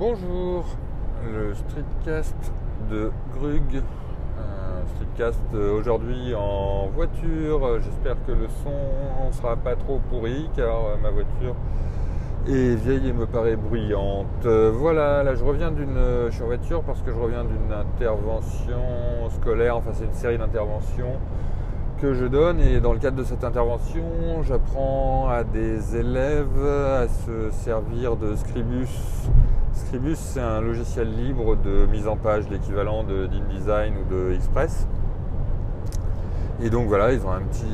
Bonjour, le streetcast de Grug. Un streetcast euh, aujourd'hui en voiture. J'espère que le son ne sera pas trop pourri car euh, ma voiture est vieille et me paraît bruyante. Euh, Voilà, là je reviens d'une. Voiture parce que je reviens d'une intervention scolaire, enfin c'est une série d'interventions que je donne et dans le cadre de cette intervention, j'apprends à des élèves à se servir de Scribus. Scribus, c'est un logiciel libre de mise en page, l'équivalent de d'InDesign ou de Express. Et donc voilà, ils ont un petit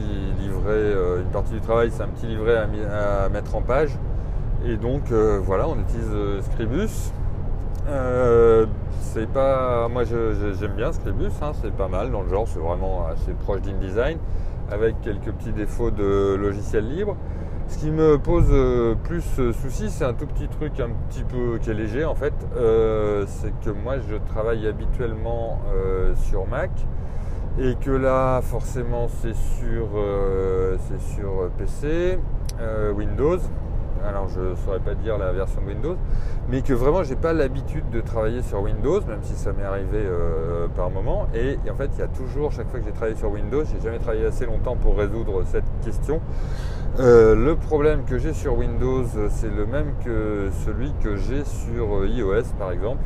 livret, euh, une partie du travail, c'est un petit livret à, mettre en page. Et donc euh, voilà, on utilise euh, Scribus. C'est pas, moi j'aime bien Scribus, hein, c'est pas mal dans le genre, c'est vraiment assez proche d'InDesign, avec quelques petits défauts de logiciel libre. Ce qui me pose euh, plus euh, souci, c'est un tout petit truc un petit peu qui est léger en fait, Euh, c'est que moi je travaille habituellement sur Mac et que là forcément c'est sur, PC, Windows. Alors je ne saurais pas dire la version de Windows, mais que vraiment j'ai pas l'habitude de travailler sur Windows, même si ça m'est arrivé euh, par moment. Et, en fait il y a toujours, chaque fois que j'ai travaillé sur Windows, j'ai jamais travaillé assez longtemps pour résoudre cette question. Euh, le problème que j'ai sur Windows, c'est le même que celui que j'ai sur euh, iOS par exemple.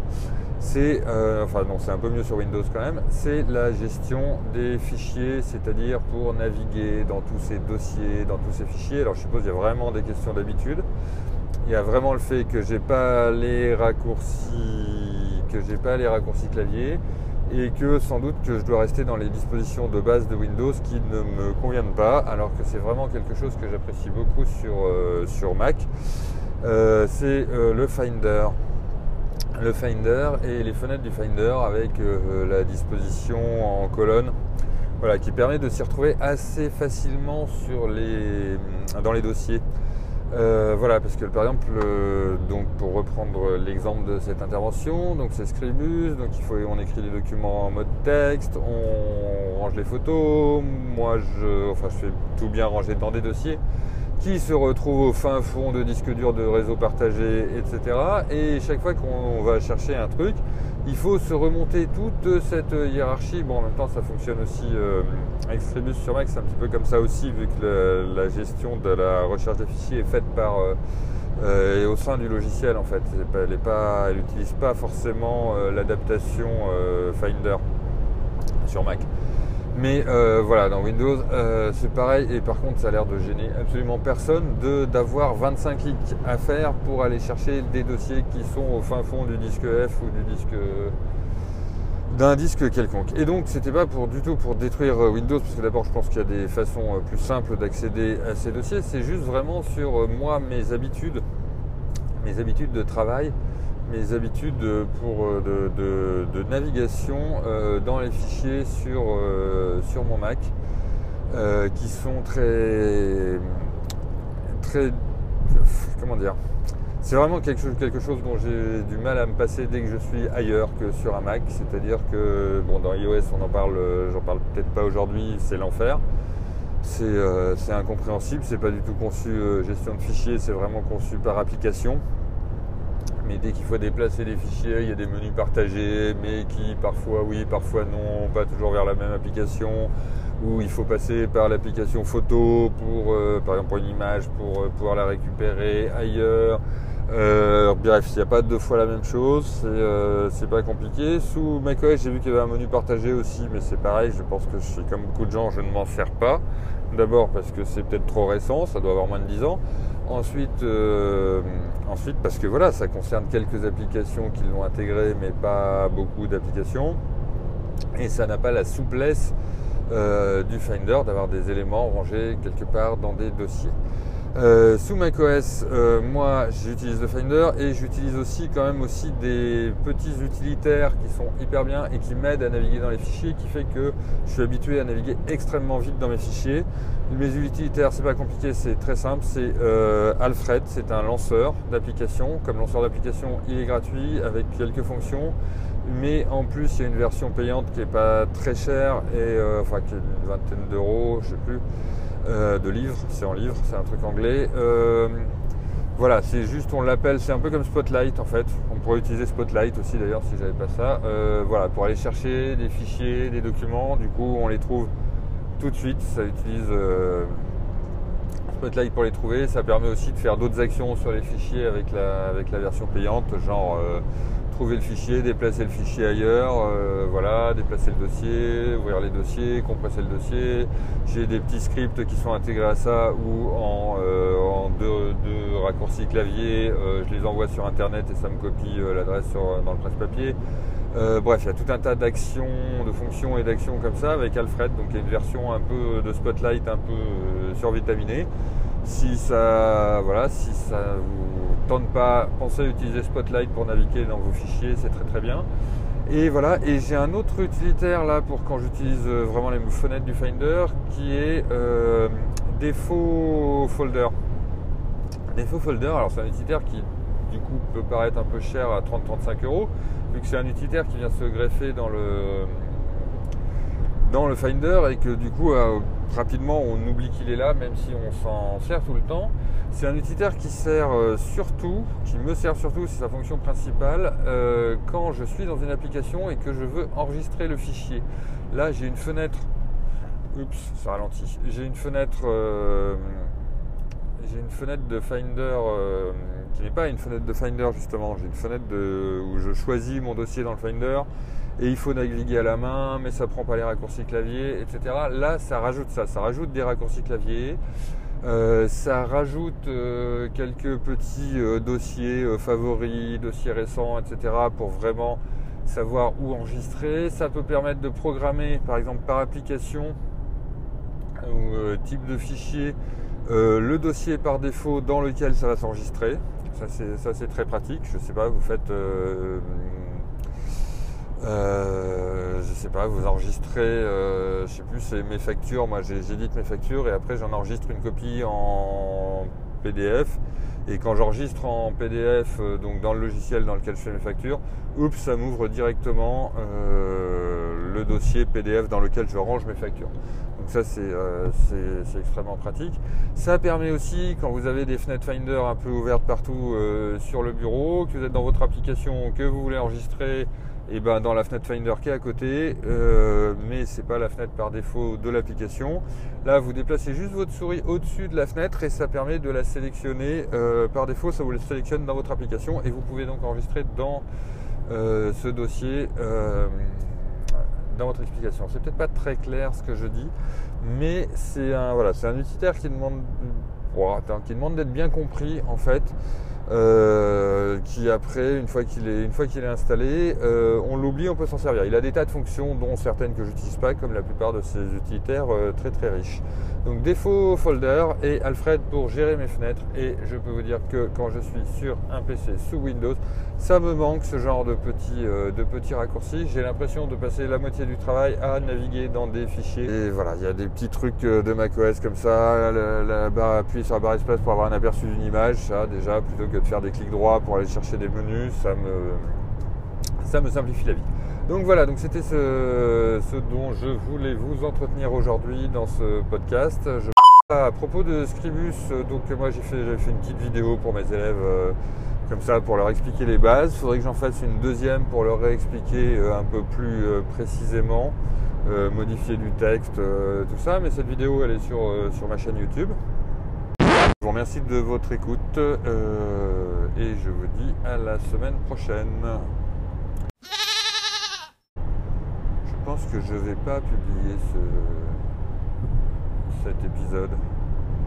C'est, euh, enfin non, c'est un peu mieux sur Windows quand même, c'est la gestion des fichiers, c'est-à-dire pour naviguer dans tous ces dossiers, dans tous ces fichiers. Alors je suppose qu'il y a vraiment des questions d'habitude. Il y a vraiment le fait que j'ai pas les raccourcis, que j'ai pas les raccourcis clavier et que sans doute que je dois rester dans les dispositions de base de Windows qui ne me conviennent pas, alors que c'est vraiment quelque chose que j'apprécie beaucoup sur, euh, sur Mac. Euh, c'est le Finder. Le Finder et les fenêtres du Finder avec euh, la disposition en colonne. Voilà, qui permet de s'y retrouver assez facilement sur les, dans les dossiers. Euh, voilà, parce que par exemple, euh, donc pour reprendre l'exemple de cette intervention, donc c'est Scribus, donc il faut, on écrit les documents en mode texte, on range les photos, moi je, enfin je fais tout bien ranger dans des dossiers qui se retrouvent au fin fond de disques durs de réseaux partagés, etc. Et chaque fois qu'on va chercher un truc, il faut se remonter toute cette hiérarchie. Bon, en même temps, ça fonctionne aussi euh, avec Scribus sur Mac, c'est un petit peu comme ça aussi, vu que la, gestion de la recherche des est faite par euh, euh, au sein du logiciel en fait. Elle n'utilise pas forcément euh, l'adaptation Finder sur Mac. Mais euh, voilà, dans Windows, euh, c'est pareil. Et par contre, ça a l'air de gêner absolument personne de d'avoir 25 clics à faire pour aller chercher des dossiers qui sont au fin fond du disque F ou du disque d'un disque quelconque. Et donc, c'était pas pour du tout pour détruire euh, Windows, parce que d'abord, je pense qu'il y a des façons plus simples d'accéder à ces dossiers. C'est juste vraiment sur moi, mes habitudes, mes habitudes de travail, mes habitudes euh, pour euh, de, navigation euh, dans les fichiers sur, sur mon Mac, qui sont très, très, comment dire, c'est vraiment quelque chose, quelque chose dont j'ai du mal à me passer dès que je suis ailleurs que sur un Mac. C'est-à-dire que bon, dans iOS, on en parle, j'en parle peut-être pas aujourd'hui, c'est l'enfer. C'est c'est incompréhensible, c'est pas du tout conçu gestion de fichiers, c'est vraiment conçu par application. Mais dès qu'il faut déplacer des fichiers, il y a des menus partagés, mais qui parfois oui, parfois non, pas toujours vers la même application, où il faut passer par l'application photo pour, euh, par exemple, pour une image, pour euh, pouvoir la récupérer ailleurs. Euh, bref, il n'y a pas deux fois la même chose, c'est euh, pas compliqué. Sous macOS, j'ai vu qu'il y avait un menu partagé aussi, mais c'est pareil, je pense que je comme beaucoup de gens, je ne m'en sers pas. D'abord parce que c'est peut-être trop récent, ça doit avoir moins de 10 ans. Ensuite, euh, ensuite, parce que voilà, ça concerne quelques applications qui l'ont intégré, mais pas beaucoup d'applications. Et ça n'a pas la souplesse euh, du Finder d'avoir des éléments rangés quelque part dans des dossiers. Euh, sous macOS, euh, moi j'utilise le Finder et j'utilise aussi quand même aussi des petits utilitaires qui sont hyper bien et qui m'aident à naviguer dans les fichiers, qui fait que je suis habitué à naviguer extrêmement vite dans mes fichiers. Mes utilitaires, c'est pas compliqué, c'est très simple. C'est euh, Alfred, c'est un lanceur d'application. Comme lanceur d'application, il est gratuit avec quelques fonctions. Mais en plus, il y a une version payante qui est pas très chère et euh, enfin qui est une vingtaine d'euros, je sais plus, euh, de livres. C'est en livre, c'est un truc anglais. Euh, Voilà, c'est juste, on l'appelle, c'est un peu comme Spotlight en fait. On pourrait utiliser Spotlight aussi d'ailleurs si j'avais pas ça. Voilà, pour aller chercher des fichiers, des documents. Du coup, on les trouve tout de suite. Ça utilise Spotlight pour les trouver. Ça permet aussi de faire d'autres actions sur les fichiers avec la, avec la version payante, genre le fichier, déplacer le fichier ailleurs, euh, voilà, déplacer le dossier, ouvrir les dossiers, compresser le dossier. J'ai des petits scripts qui sont intégrés à ça ou en, euh, deux, raccourcis clavier, euh, je les envoie sur internet et ça me copie l'adresse dans le presse-papier. bref, il y a tout un tas d'actions, de fonctions et d'actions comme ça avec Alfred, donc il y a une version un peu de Spotlight un peu survitaminée. Si ça, voilà, si ça vous tente pas, pensez à utiliser Spotlight pour naviguer dans vos fichiers, c'est très très bien. Et voilà, et j'ai un autre utilitaire là pour quand j'utilise euh, vraiment les fenêtres du Finder qui est euh, défaut folder. Défaut folder, alors c'est un utilitaire qui du coup peut paraître un peu cher à 30-35 euros, vu que c'est un utilitaire qui vient se greffer dans le dans le Finder et que du coup euh, rapidement on oublie qu'il est là même si on s'en sert tout le temps. C'est un utilitaire qui sert euh, surtout, qui me sert surtout, c'est sa fonction principale, euh, quand je suis dans une application et que je veux enregistrer le fichier. Là j'ai une fenêtre, oups ça ralentit, j'ai une fenêtre, j'ai une fenêtre de Finder qui n'est pas une fenêtre de Finder justement, j'ai une fenêtre de, où je choisis mon dossier dans le Finder et il faut naviguer à la main, mais ça prend pas les raccourcis clavier, etc. Là, ça rajoute ça, ça rajoute des raccourcis clavier, euh, ça rajoute euh, quelques petits euh, dossiers favoris, dossiers récents, etc. pour vraiment savoir où enregistrer. Ça peut permettre de programmer, par exemple par application ou type de fichier, le dossier par défaut dans lequel ça va s'enregistrer. Ça c'est très pratique. Je sais pas, vous faites euh, je sais pas, vous enregistrez, euh, je sais plus, c'est mes factures. Moi, j'édite mes factures et après, j'en enregistre une copie en PDF. Et quand j'enregistre en PDF, euh, donc dans le logiciel dans lequel je fais mes factures, oups, ça m'ouvre directement euh, le dossier PDF dans lequel je range mes factures. Donc ça, c'est extrêmement pratique. Ça permet aussi, quand vous avez des fenêtres Finder un peu ouvertes partout sur le bureau, que vous êtes dans votre application, que vous voulez enregistrer et ben dans la fenêtre Finder qui est à côté, euh, mais c'est pas la fenêtre par défaut de l'application. Là, vous déplacez juste votre souris au-dessus de la fenêtre et ça permet de la sélectionner. Euh, par défaut, ça vous le sélectionne dans votre application et vous pouvez donc enregistrer dans euh, ce dossier dans votre explication. C'est peut-être pas très clair ce que je dis, mais c'est un voilà, utilitaire qui demande d'être bien compris en fait. Euh, qui après, une fois qu'il est, une fois qu'il est installé, euh, on l'oublie, on peut s'en servir. Il a des tas de fonctions, dont certaines que j'utilise pas, comme la plupart de ces utilitaires euh, très très riches. Donc défaut folder et Alfred pour gérer mes fenêtres. Et je peux vous dire que quand je suis sur un PC sous Windows, ça me manque ce genre de petits, de petits raccourcis. J'ai l'impression de passer la moitié du travail à naviguer dans des fichiers. Et voilà, il y a des petits trucs de macOS comme ça. Appuyer sur la barre espace pour avoir un aperçu d'une image, ça déjà plutôt que de faire des clics droits pour aller chercher des menus, ça me, ça me simplifie la vie. Donc voilà, donc c'était ce, dont je voulais vous entretenir aujourd'hui dans ce podcast. À propos de Scribus, donc moi j'ai fait, fait une petite vidéo pour mes élèves euh, comme ça pour leur expliquer les bases. Il faudrait que j'en fasse une deuxième pour leur réexpliquer euh, un peu plus euh, précisément, modifier du texte, tout ça. Mais cette vidéo elle est sur, sur ma chaîne YouTube. Je vous remercie de votre écoute euh, et je vous dis à la semaine prochaine. Je pense que je vais pas publier ce, cet épisode.